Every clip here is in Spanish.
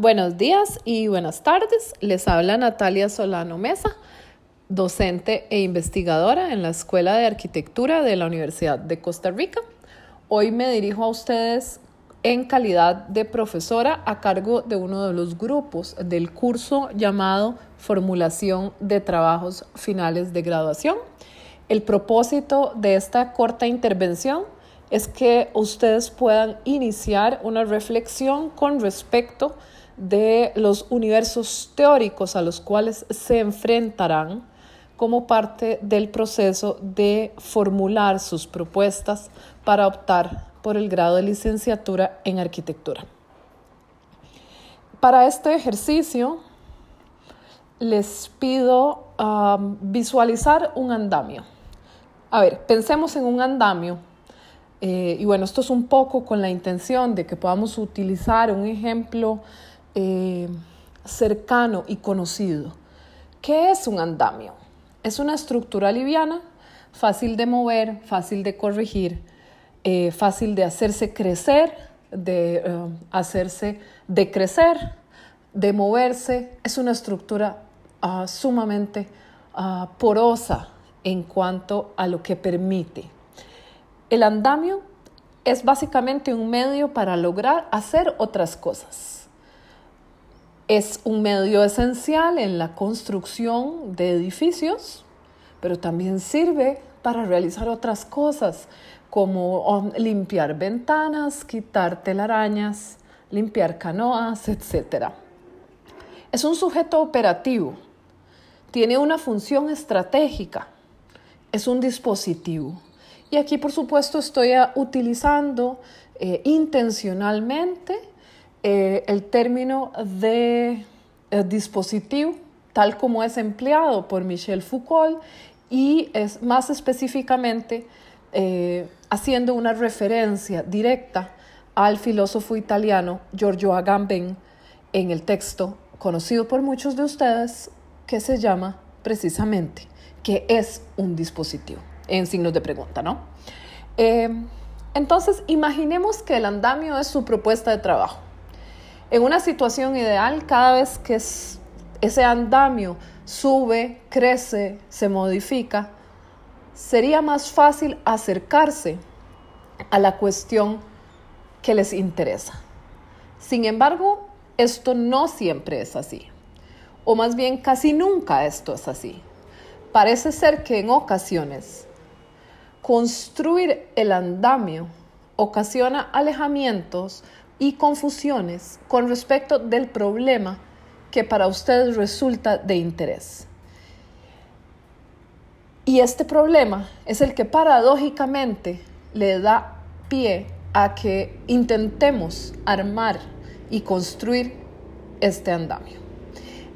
Buenos días y buenas tardes. Les habla Natalia Solano Mesa, docente e investigadora en la Escuela de Arquitectura de la Universidad de Costa Rica. Hoy me dirijo a ustedes en calidad de profesora a cargo de uno de los grupos del curso llamado Formulación de Trabajos Finales de Graduación. El propósito de esta corta intervención es que ustedes puedan iniciar una reflexión con respecto de los universos teóricos a los cuales se enfrentarán como parte del proceso de formular sus propuestas para optar por el grado de licenciatura en arquitectura. Para este ejercicio les pido um, visualizar un andamio. A ver, pensemos en un andamio. Eh, y bueno, esto es un poco con la intención de que podamos utilizar un ejemplo eh, cercano y conocido. ¿Qué es un andamio? Es una estructura liviana, fácil de mover, fácil de corregir, eh, fácil de hacerse crecer, de eh, hacerse decrecer, de moverse. Es una estructura ah, sumamente ah, porosa en cuanto a lo que permite. El andamio es básicamente un medio para lograr hacer otras cosas es un medio esencial en la construcción de edificios, pero también sirve para realizar otras cosas como um, limpiar ventanas, quitar telarañas, limpiar canoas, etc. Es un sujeto operativo, tiene una función estratégica, es un dispositivo. Y aquí, por supuesto, estoy utilizando eh, intencionalmente eh, el término de eh, dispositivo, tal como es empleado por Michel Foucault, y es más específicamente eh, haciendo una referencia directa al filósofo italiano Giorgio Agamben en el texto conocido por muchos de ustedes que se llama precisamente que es un dispositivo, en signos de pregunta, ¿no? entonces, imaginemos que el andamio es su propuesta de trabajo. En una situación ideal, cada vez que ese andamio sube, crece, se modifica, sería más fácil acercarse a la cuestión que les interesa. Sin embargo, esto no siempre es así, o más bien casi nunca esto es así. Parece ser que en ocasiones construir el andamio ocasiona alejamientos y confusiones con respecto del problema que para ustedes resulta de interés. Y este problema es el que paradójicamente le da pie a que intentemos armar y construir este andamio.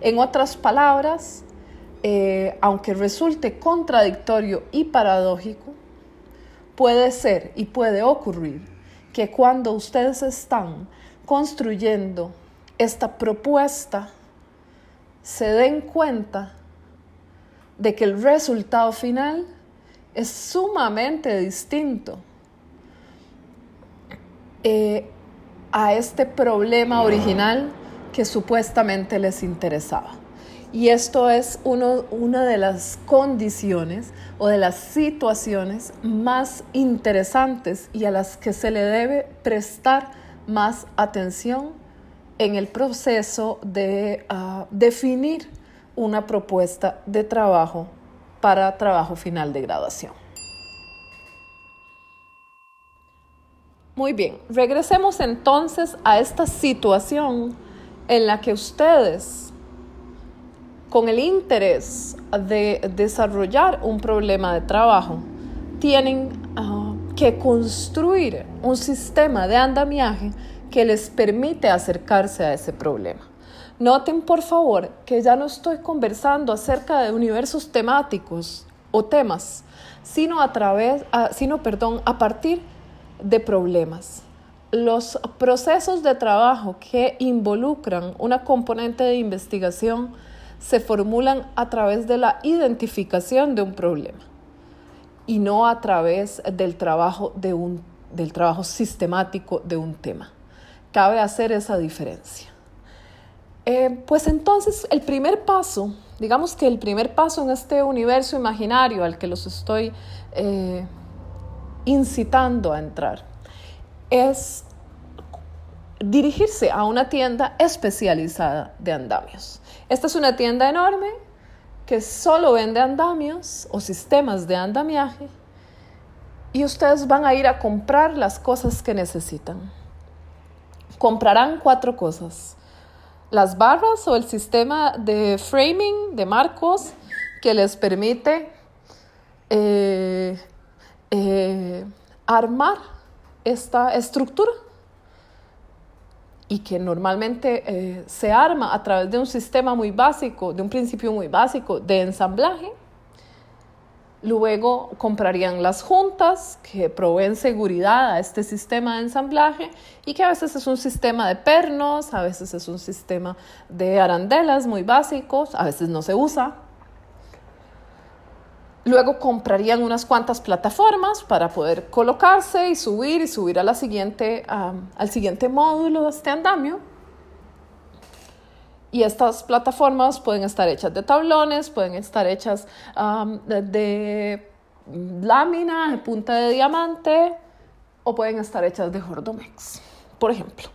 En otras palabras, eh, aunque resulte contradictorio y paradójico, puede ser y puede ocurrir que cuando ustedes están construyendo esta propuesta, se den cuenta de que el resultado final es sumamente distinto eh, a este problema original que supuestamente les interesaba. Y esto es una de las condiciones o de las situaciones más interesantes y a las que se le debe prestar más atención en el proceso de ah, definir una propuesta de trabajo para trabajo final de graduación. Muy bien, regresemos entonces a esta situación en la que ustedes con el interés de desarrollar un problema de trabajo, tienen ah, que construir un sistema de andamiaje que les permite acercarse a ese problema. Noten por favor que ya no estoy conversando acerca de universos temáticos o temas, sino a través, ah, sino perdón, a partir de problemas. Los procesos de trabajo que involucran una componente de investigación se formulan a través de la identificación de un problema y no a través del trabajo, de un, del trabajo sistemático de un tema. Cabe hacer esa diferencia. Eh, pues entonces el primer paso, digamos que el primer paso en este universo imaginario al que los estoy eh, incitando a entrar, es dirigirse a una tienda especializada de andamios. Esta es una tienda enorme que solo vende andamios o sistemas de andamiaje y ustedes van a ir a comprar las cosas que necesitan. Comprarán cuatro cosas. Las barras o el sistema de framing, de marcos, que les permite eh, eh, armar esta estructura y que normalmente eh, se arma a través de un sistema muy básico, de un principio muy básico de ensamblaje. Luego comprarían las juntas que proveen seguridad a este sistema de ensamblaje y que a veces es un sistema de pernos, a veces es un sistema de arandelas muy básicos, a veces no se usa. Luego comprarían unas cuantas plataformas para poder colocarse y subir y subir a siguiente, al siguiente módulo de este andamio. Y estas plataformas pueden estar hechas de tablones, pueden estar hechas de, lámina, de punta de diamante, o pueden estar hechas de Jordomex, por ejemplo.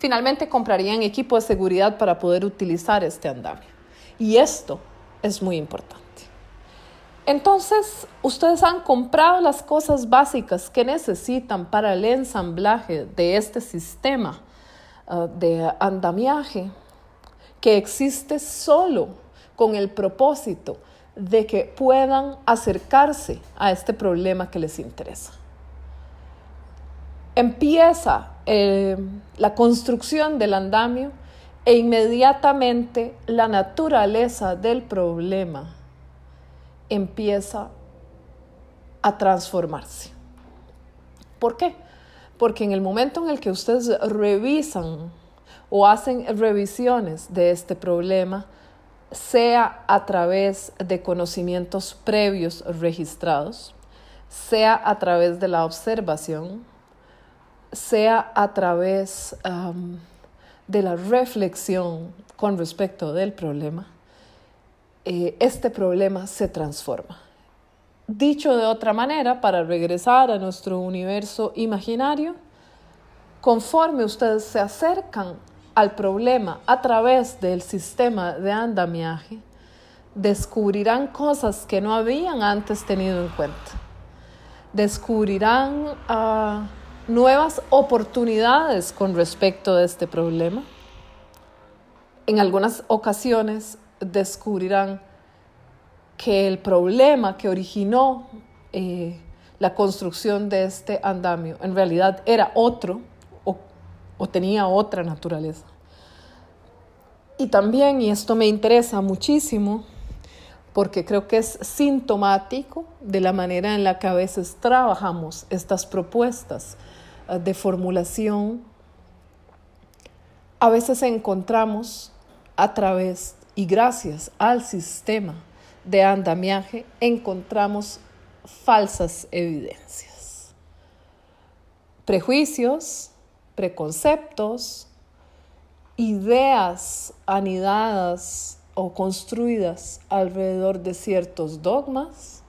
Finalmente comprarían equipo de seguridad para poder utilizar este andamio. Y esto es muy importante. Entonces, ustedes han comprado las cosas básicas que necesitan para el ensamblaje de este sistema ah, de andamiaje que existe solo con el propósito de que puedan acercarse a este problema que les interesa. Empieza eh, la construcción del andamio e inmediatamente la naturaleza del problema empieza a transformarse. ¿Por qué? Porque en el momento en el que ustedes revisan o hacen revisiones de este problema, sea a través de conocimientos previos registrados, sea a través de la observación, sea a través de la reflexión con respecto del problema, eh, este problema se transforma. Dicho de otra manera, para regresar a nuestro universo imaginario, conforme ustedes se acercan al problema a través del sistema de andamiaje, descubrirán cosas que no habían antes tenido en cuenta. Descubrirán ah, nuevas oportunidades con respecto a este problema. En algunas ocasiones descubrirán que el problema que originó eh, la construcción de este andamio en realidad era otro o, o tenía otra naturaleza. Y también, y esto me interesa muchísimo, porque creo que es sintomático de la manera en la que a veces trabajamos estas propuestas eh, de formulación, a veces encontramos a través y gracias al sistema de andamiaje encontramos falsas evidencias. Prejuicios, preconceptos, ideas anidadas o construidas alrededor de ciertos dogmas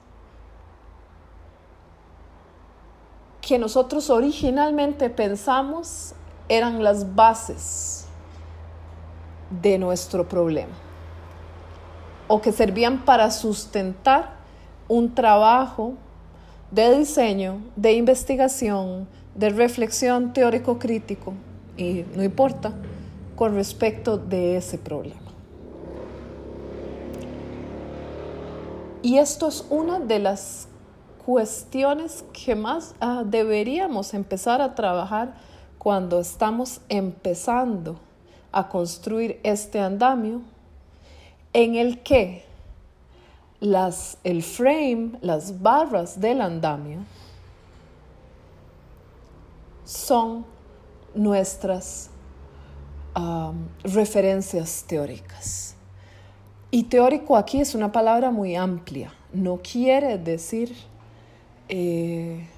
que nosotros originalmente pensamos eran las bases de nuestro problema o que servían para sustentar un trabajo de diseño, de investigación, de reflexión teórico-crítico, y no importa, con respecto de ese problema. Y esto es una de las cuestiones que más ah, deberíamos empezar a trabajar cuando estamos empezando a construir este andamio en el que el frame, las barras del andamio, son nuestras referencias teóricas. Y teórico aquí es una palabra muy amplia, no quiere decir eh,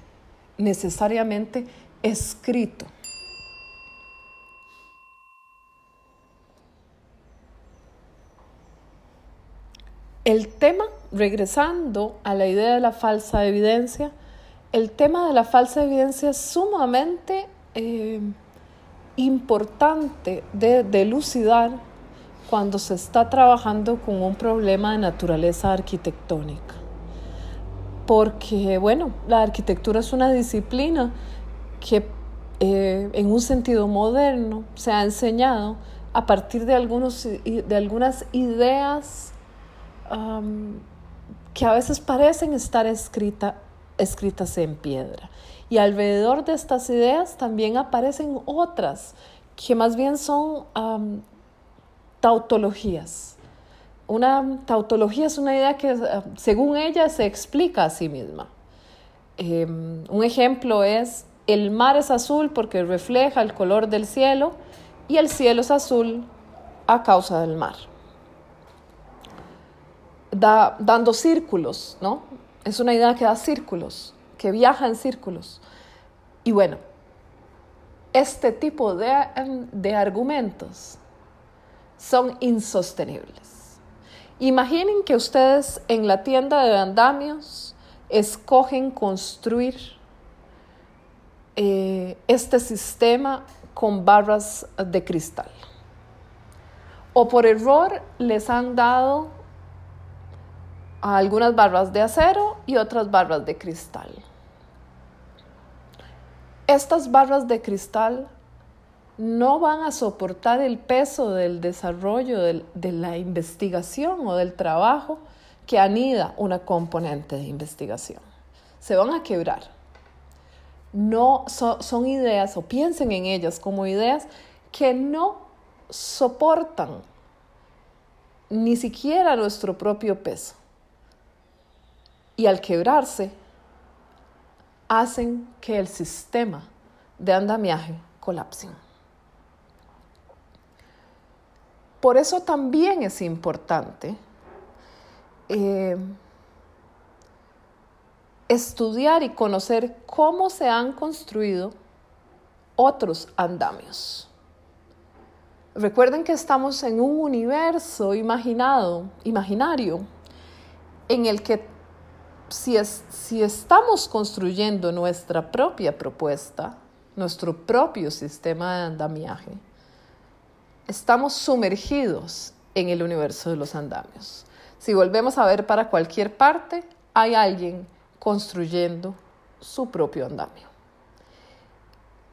necesariamente escrito. El tema, regresando a la idea de la falsa evidencia, el tema de la falsa evidencia es sumamente eh, importante de delucidar cuando se está trabajando con un problema de naturaleza arquitectónica. Porque, bueno, la arquitectura es una disciplina que eh, en un sentido moderno se ha enseñado a partir de, algunos, de algunas ideas que a veces parecen estar escritas en piedra. Y alrededor de estas ideas también aparecen otras que más bien son tautologías. Una tautología es una idea que eh, según ella se explica a sí misma. Em, un ejemplo es el mar es azul porque refleja el color del cielo y el cielo es azul a causa del mar. Da, dando círculos, ¿no? Es una idea que da círculos, que viaja en círculos. Y bueno, este tipo de, em, de argumentos son insostenibles. Imaginen que ustedes en la tienda de andamios escogen construir eh, este sistema con barras de cristal. O por error les han dado algunas barras de acero y otras barras de cristal. Estas barras de cristal no van a soportar el peso del desarrollo de la investigación o del trabajo que anida una componente de investigación. Se van a quebrar. No son ideas o piensen en ellas como ideas que no soportan ni siquiera nuestro propio peso. Y al quebrarse, hacen que el sistema de andamiaje colapse. Por eso también es importante eh, estudiar y conocer cómo se han construido otros andamios. Recuerden que estamos en un universo imaginado, imaginario, en el que si, si estamos construyendo nuestra propia propuesta, nuestro propio sistema de andamiaje, estamos sumergidos en el universo de los andamios. Si volvemos a ver para cualquier parte, hay alguien construyendo su propio andamio.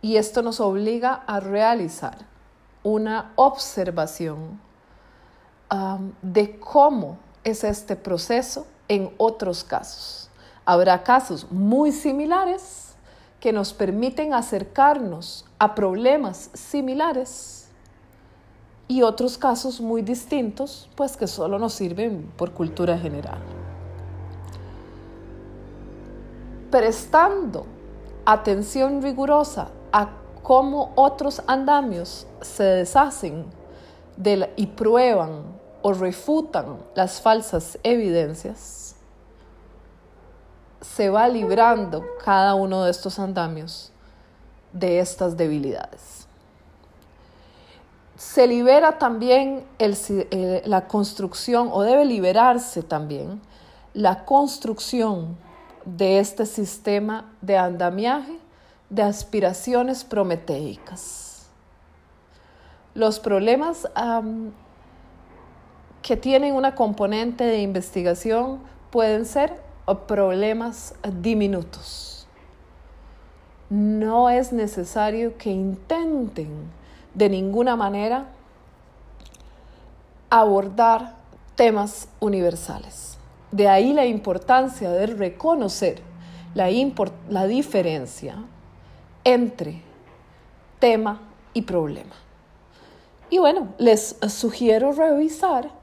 Y esto nos obliga a realizar una observación um, de cómo es este proceso en otros casos. Habrá casos muy similares que nos permiten acercarnos a problemas similares y otros casos muy distintos, pues que solo nos sirven por cultura general. Prestando atención rigurosa a cómo otros andamios se deshacen y prueban o refutan las falsas evidencias, se va librando cada uno de estos andamios de estas debilidades se libera también eh, la construcción, o debe liberarse también, la construcción de este sistema de andamiaje de aspiraciones prometeicas. Los problemas que tienen una componente de investigación pueden ser problemas diminutos. No es necesario que intenten de ninguna manera abordar temas universales. De ahí la importancia de reconocer la, la diferencia entre tema y problema. Y bueno, les sugiero revisar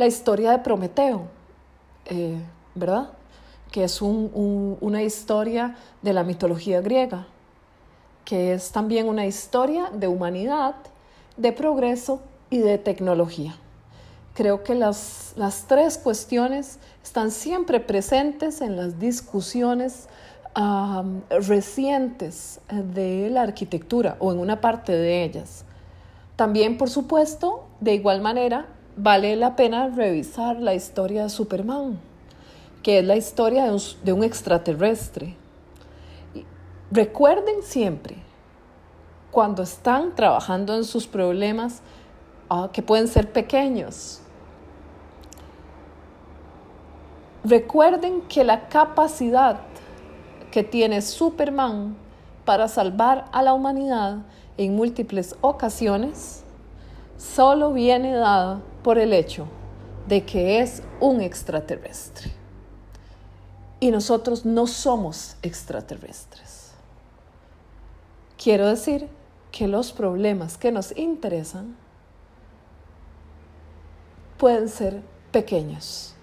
la historia de Prometeo, eh, ¿verdad? Que es una historia de la mitología griega que es también una historia de humanidad, de progreso y de tecnología. Creo que las, tres cuestiones están siempre presentes en las discusiones recientes de la arquitectura o en una parte de ellas. También, por supuesto, de igual manera, vale la pena revisar la historia de Superman, que es la historia de un, extraterrestre. Recuerden siempre, cuando están trabajando en sus problemas, ah, que pueden ser pequeños, recuerden que la capacidad que tiene Superman para salvar a la humanidad en múltiples ocasiones solo viene dada por el hecho de que es un extraterrestre. Y nosotros no somos extraterrestres. Quiero decir que los problemas que nos interesan pueden ser pequeños,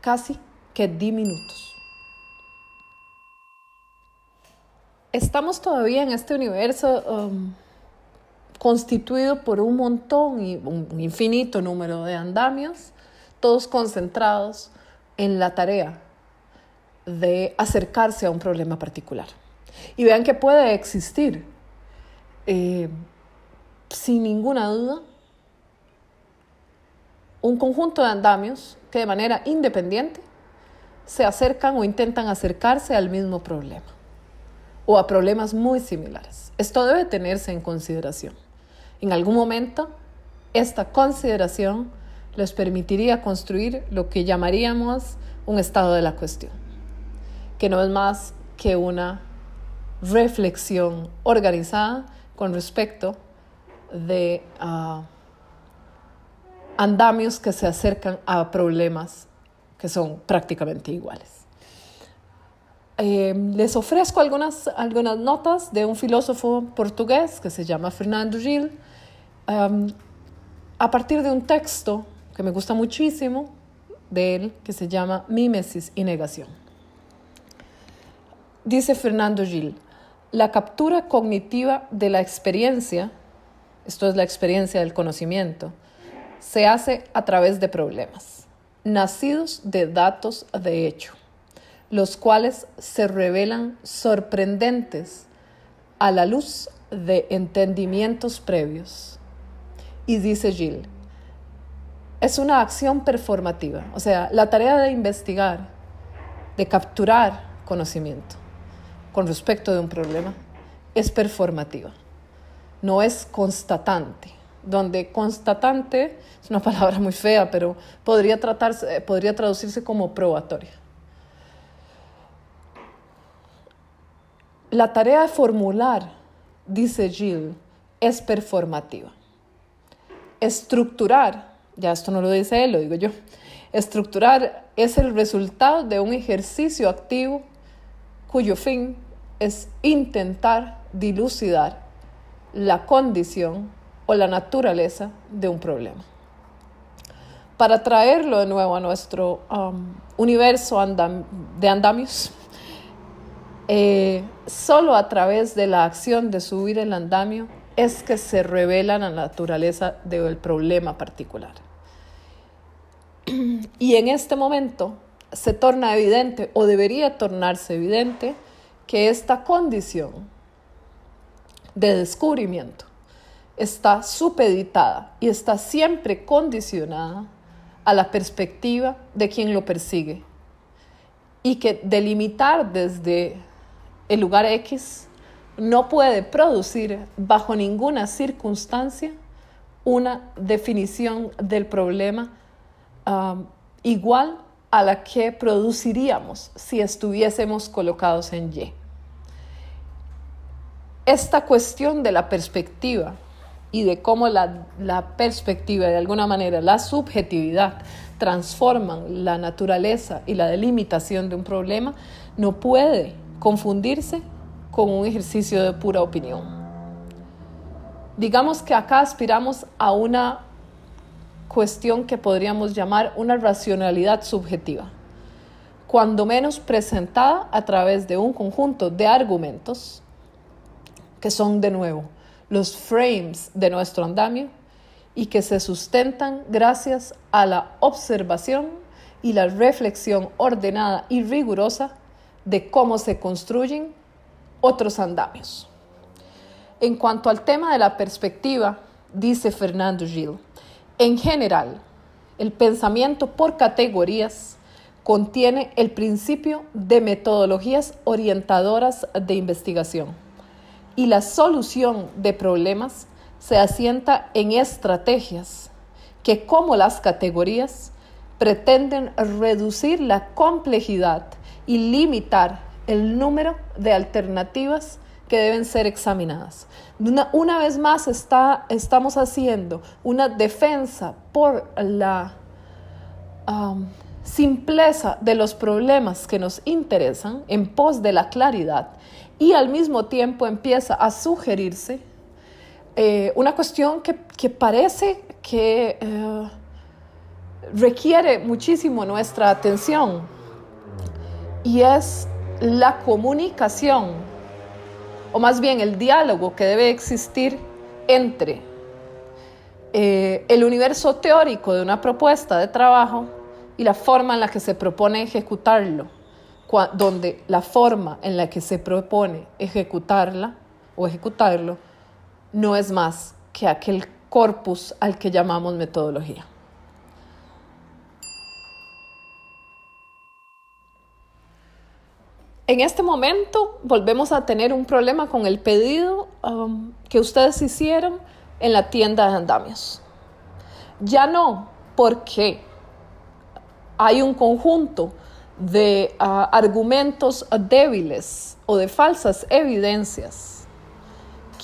casi que diminutos. Estamos todavía en este universo um, constituido por un montón y un infinito número de andamios, todos concentrados en la tarea de acercarse a un problema particular. Y vean que puede existir, eh, sin ninguna duda, un conjunto de andamios que de manera independiente se acercan o intentan acercarse al mismo problema o a problemas muy similares. Esto debe tenerse en consideración. En algún momento, esta consideración les permitiría construir lo que llamaríamos un estado de la cuestión, que no es más que una reflexión organizada con respecto de ah, andamios que se acercan a problemas que son prácticamente iguales. Eh, les ofrezco algunas, algunas notas de un filósofo portugués que se llama Fernando Gil, a partir de un texto que me gusta muchísimo de él, que se llama Mímesis y Negación. Dice Fernando Gil, la captura cognitiva de la experiencia, esto es la experiencia del conocimiento, se hace a través de problemas, nacidos de datos de hecho los cuales se revelan sorprendentes a la luz de entendimientos previos. Y dice Gil, es una acción performativa, o sea, la tarea de investigar, de capturar conocimiento con respecto de un problema, es performativa, no es constatante, donde constatante es una palabra muy fea, pero podría, tratarse, podría traducirse como probatoria. La tarea de formular, dice Jill, es performativa. Estructurar, ya esto no lo dice él, lo digo yo, estructurar es el resultado de un ejercicio activo cuyo fin es intentar dilucidar la condición o la naturaleza de un problema. Para traerlo de nuevo a nuestro um, universo de andamios, eh, solo a través de la acción de subir el andamio es que se revela la naturaleza del problema particular. Y en este momento se torna evidente o debería tornarse evidente que esta condición de descubrimiento está supeditada y está siempre condicionada a la perspectiva de quien lo persigue y que delimitar desde el lugar X no puede producir bajo ninguna circunstancia una definición del problema um, igual a la que produciríamos si estuviésemos colocados en Y. Esta cuestión de la perspectiva y de cómo la, la perspectiva, de alguna manera, la subjetividad, transforman la naturaleza y la delimitación de un problema, no puede confundirse con un ejercicio de pura opinión. Digamos que acá aspiramos a una cuestión que podríamos llamar una racionalidad subjetiva, cuando menos presentada a través de un conjunto de argumentos que son de nuevo los frames de nuestro andamio y que se sustentan gracias a la observación y la reflexión ordenada y rigurosa de cómo se construyen otros andamios. En cuanto al tema de la perspectiva, dice Fernando Gil, En general, el pensamiento por categorías contiene el principio de metodologías orientadoras de investigación y la solución de problemas se asienta en estrategias que, como las categorías, pretenden reducir la complejidad y limitar el número de alternativas que deben ser examinadas. Una, vez más está, estamos haciendo una defensa por la simpleza de los problemas que nos interesan en pos de la claridad y al mismo tiempo empieza a sugerirse eh, una cuestión que, parece que eh, requiere muchísimo nuestra atención y es la comunicación, o más bien el diálogo que debe existir entre eh, el universo teórico de una propuesta de trabajo y la forma en la que se propone ejecutarlo, donde la forma en la que se propone ejecutarla o ejecutarlo no es más que aquel corpus al que llamamos metodología. En este momento volvemos a tener un problema con el pedido um, que ustedes hicieron en la tienda de andamios. Ya no porque hay un conjunto de uh, argumentos débiles o de falsas evidencias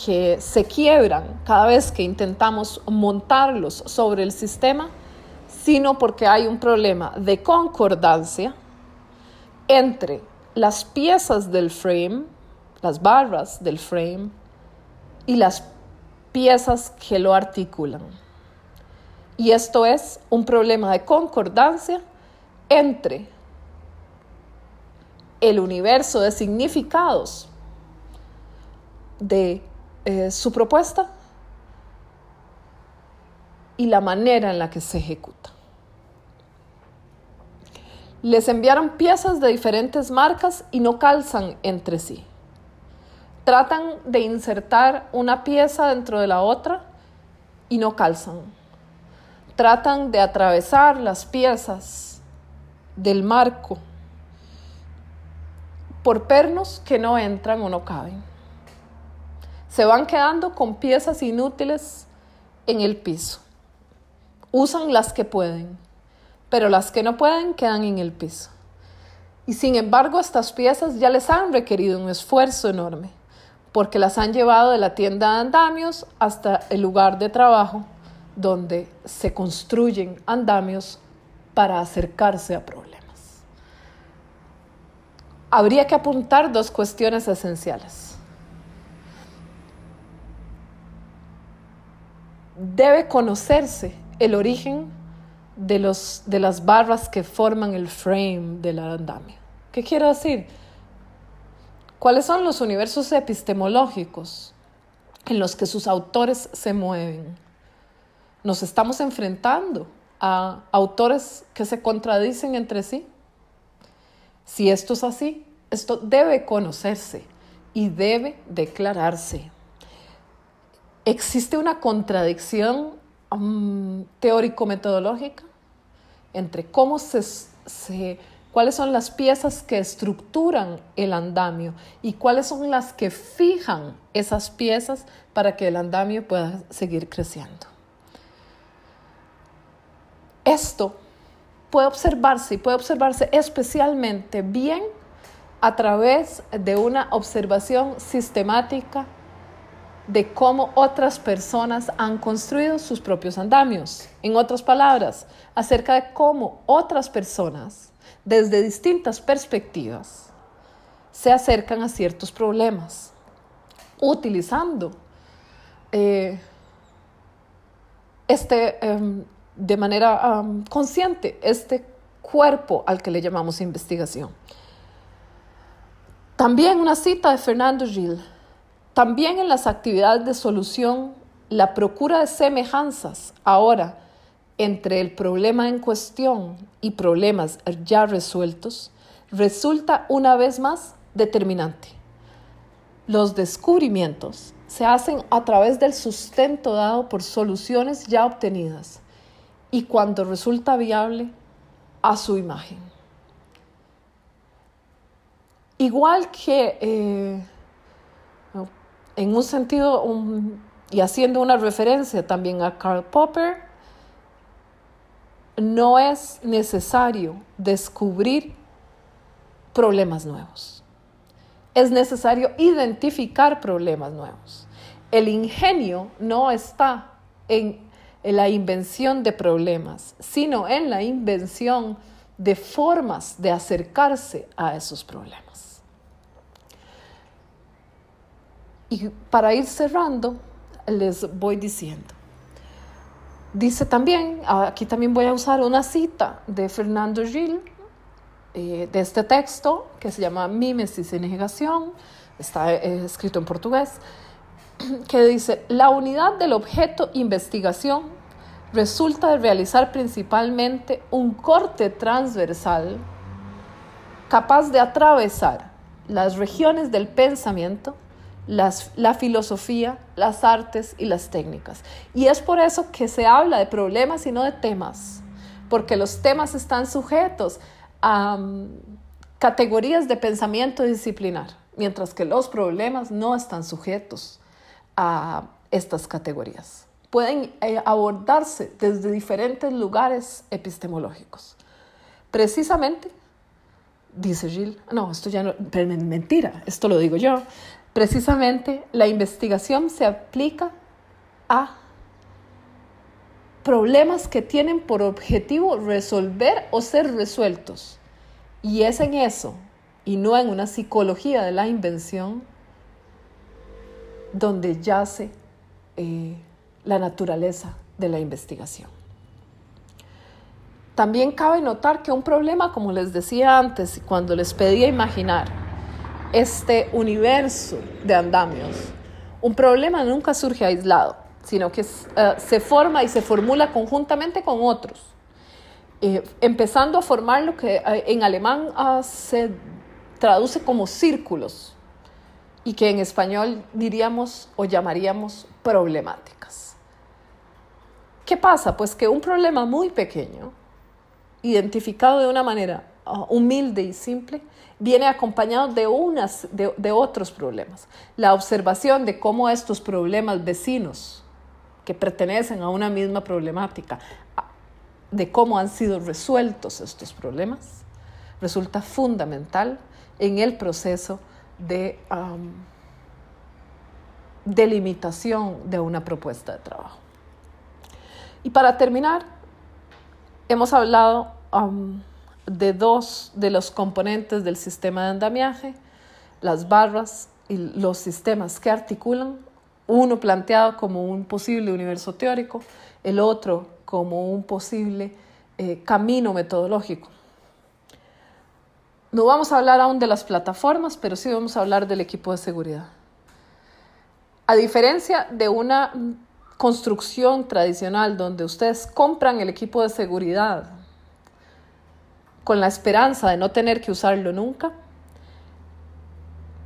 que se quiebran cada vez que intentamos montarlos sobre el sistema, sino porque hay un problema de concordancia entre las piezas del frame, las barras del frame y las piezas que lo articulan. Y esto es un problema de concordancia entre el universo de significados de eh, su propuesta y la manera en la que se ejecuta. Les enviaron piezas de diferentes marcas y no calzan entre sí. Tratan de insertar una pieza dentro de la otra y no calzan. Tratan de atravesar las piezas del marco por pernos que no entran o no caben. Se van quedando con piezas inútiles en el piso. Usan las que pueden pero las que no pueden quedan en el piso. Y sin embargo, estas piezas ya les han requerido un esfuerzo enorme, porque las han llevado de la tienda de andamios hasta el lugar de trabajo, donde se construyen andamios para acercarse a problemas. Habría que apuntar dos cuestiones esenciales. Debe conocerse el origen de, los, de las barras que forman el frame del andamio. ¿Qué quiero decir? ¿Cuáles son los universos epistemológicos en los que sus autores se mueven? Nos estamos enfrentando a autores que se contradicen entre sí. Si esto es así, esto debe conocerse y debe declararse. Existe una contradicción teórico-metodológica entre cómo se, cuáles son las piezas que estructuran el andamio y cuáles son las que fijan esas piezas para que el andamio pueda seguir creciendo. Esto puede observarse y puede observarse especialmente bien a través de una observación sistemática de cómo otras personas han construido sus propios andamios. En otras palabras, acerca de cómo otras personas, desde distintas perspectivas, se acercan a ciertos problemas, utilizando eh, este, em, de manera consciente este cuerpo al que le llamamos investigación. También una cita de Fernando Gil también en las actividades de solución, la procura de semejanzas ahora entre el problema en cuestión y problemas ya resueltos resulta una vez más determinante. Los descubrimientos se hacen a través del sustento dado por soluciones ya obtenidas y cuando resulta viable a su imagen. Igual que eh, en un sentido y haciendo una referencia también a Karl Popper, no es necesario descubrir problemas nuevos. Es necesario identificar problemas nuevos. El ingenio no está en, la invención de problemas, sino en la invención de formas de acercarse a esos problemas. Y para ir cerrando, les voy diciendo. Dice también, aquí también voy a usar una cita de Fernando Gil, eh, de este texto que se llama Mímesis y Negación, está eh, escrito en portugués, que dice, la unidad del objeto investigación resulta de realizar principalmente un corte transversal capaz de atravesar las regiones del pensamiento, la filosofía, las artes y las técnicas. Y es por eso que se habla de problemas y no de temas, porque los temas están sujetos a mm, categorías de pensamiento disciplinar, mientras que los problemas no están sujetos a estas categorías. Pueden eh, abordarse desde diferentes lugares epistemológicos. Precisamente, dice Gilles, no, esto ya no, mentira, esto lo digo yo, precisamente la investigación se aplica a problemas que tienen por objetivo resolver o ser resueltos. Y es en eso, y no en una psicología de la invención, donde yace eh, la naturaleza de la investigación. También cabe notar que un problema, como les decía antes, cuando les pedía imaginar este universo de andamios, un problema nunca surge aislado, sino que eh, se forma y se formula conjuntamente con otros, eh, empezando a formar lo que en alemán ah, se traduce como círculos, y que en español diríamos o llamaríamos problemáticas. ¿Qué pasa? Pues que un problema muy pequeño, identificado de una manera ah, humilde y simple, viene acompañado de, unas, de, otros problemas. La observación de cómo estos problemas vecinos, que pertenecen a una misma problemática, de cómo han sido resueltos estos problemas, resulta fundamental en el proceso de delimitación de una propuesta de trabajo. Y para terminar, hemos hablado de dos de los componentes del sistema de andamiaje, las barras y los sistemas que articulan, uno planteado como un posible universo teórico, el otro como un posible eh, camino metodológico. No vamos a hablar aún de las plataformas, pero sí vamos a hablar del equipo de seguridad. A diferencia de una construcción tradicional donde ustedes compran el equipo de seguridad con la esperanza de no tener que usarlo nunca,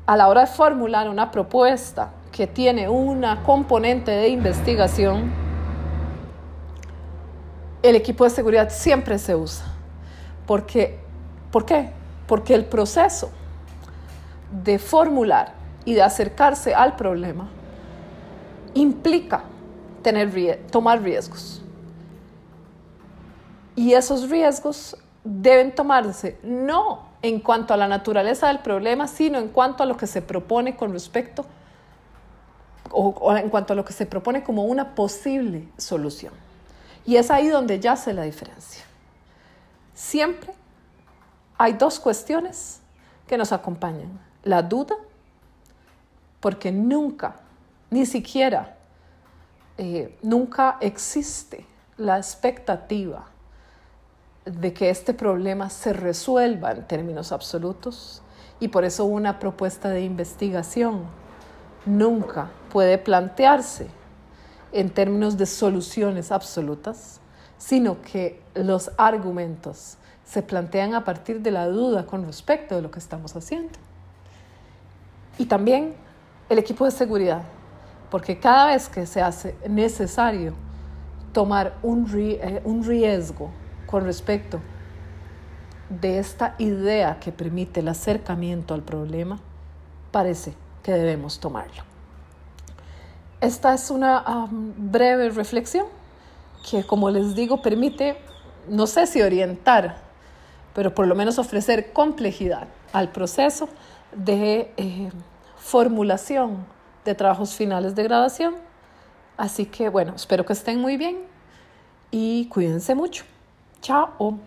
a la hora de formular una propuesta que tiene una componente de investigación, el equipo de seguridad siempre se usa. Porque, ¿Por qué? porque el proceso de formular y de acercarse al problema implica tener, tomar riesgos. Y esos riesgos deben tomarse no en cuanto a la naturaleza del problema, sino en cuanto a lo que se propone con respecto o, en cuanto a lo que se propone como una posible solución. Y es ahí donde yace la diferencia. Siempre hay dos cuestiones que nos acompañan. La duda, porque nunca, ni siquiera, eh, nunca existe la expectativa de que este problema se resuelva en términos absolutos y por eso una propuesta de investigación nunca puede plantearse en términos de soluciones absolutas, sino que los argumentos se plantean a partir de la duda con respecto de lo que estamos haciendo. Y también el equipo de seguridad, porque cada vez que se hace necesario tomar un, eh, un riesgo con respecto de esta idea que permite el acercamiento al problema, parece que debemos tomarlo. Esta es una breve reflexión que, como les digo, permite, no sé si orientar, pero por lo menos ofrecer complejidad al proceso de eh, formulación de trabajos finales de graduación. Así que bueno, espero que estén muy bien y cuídense mucho. Ciao!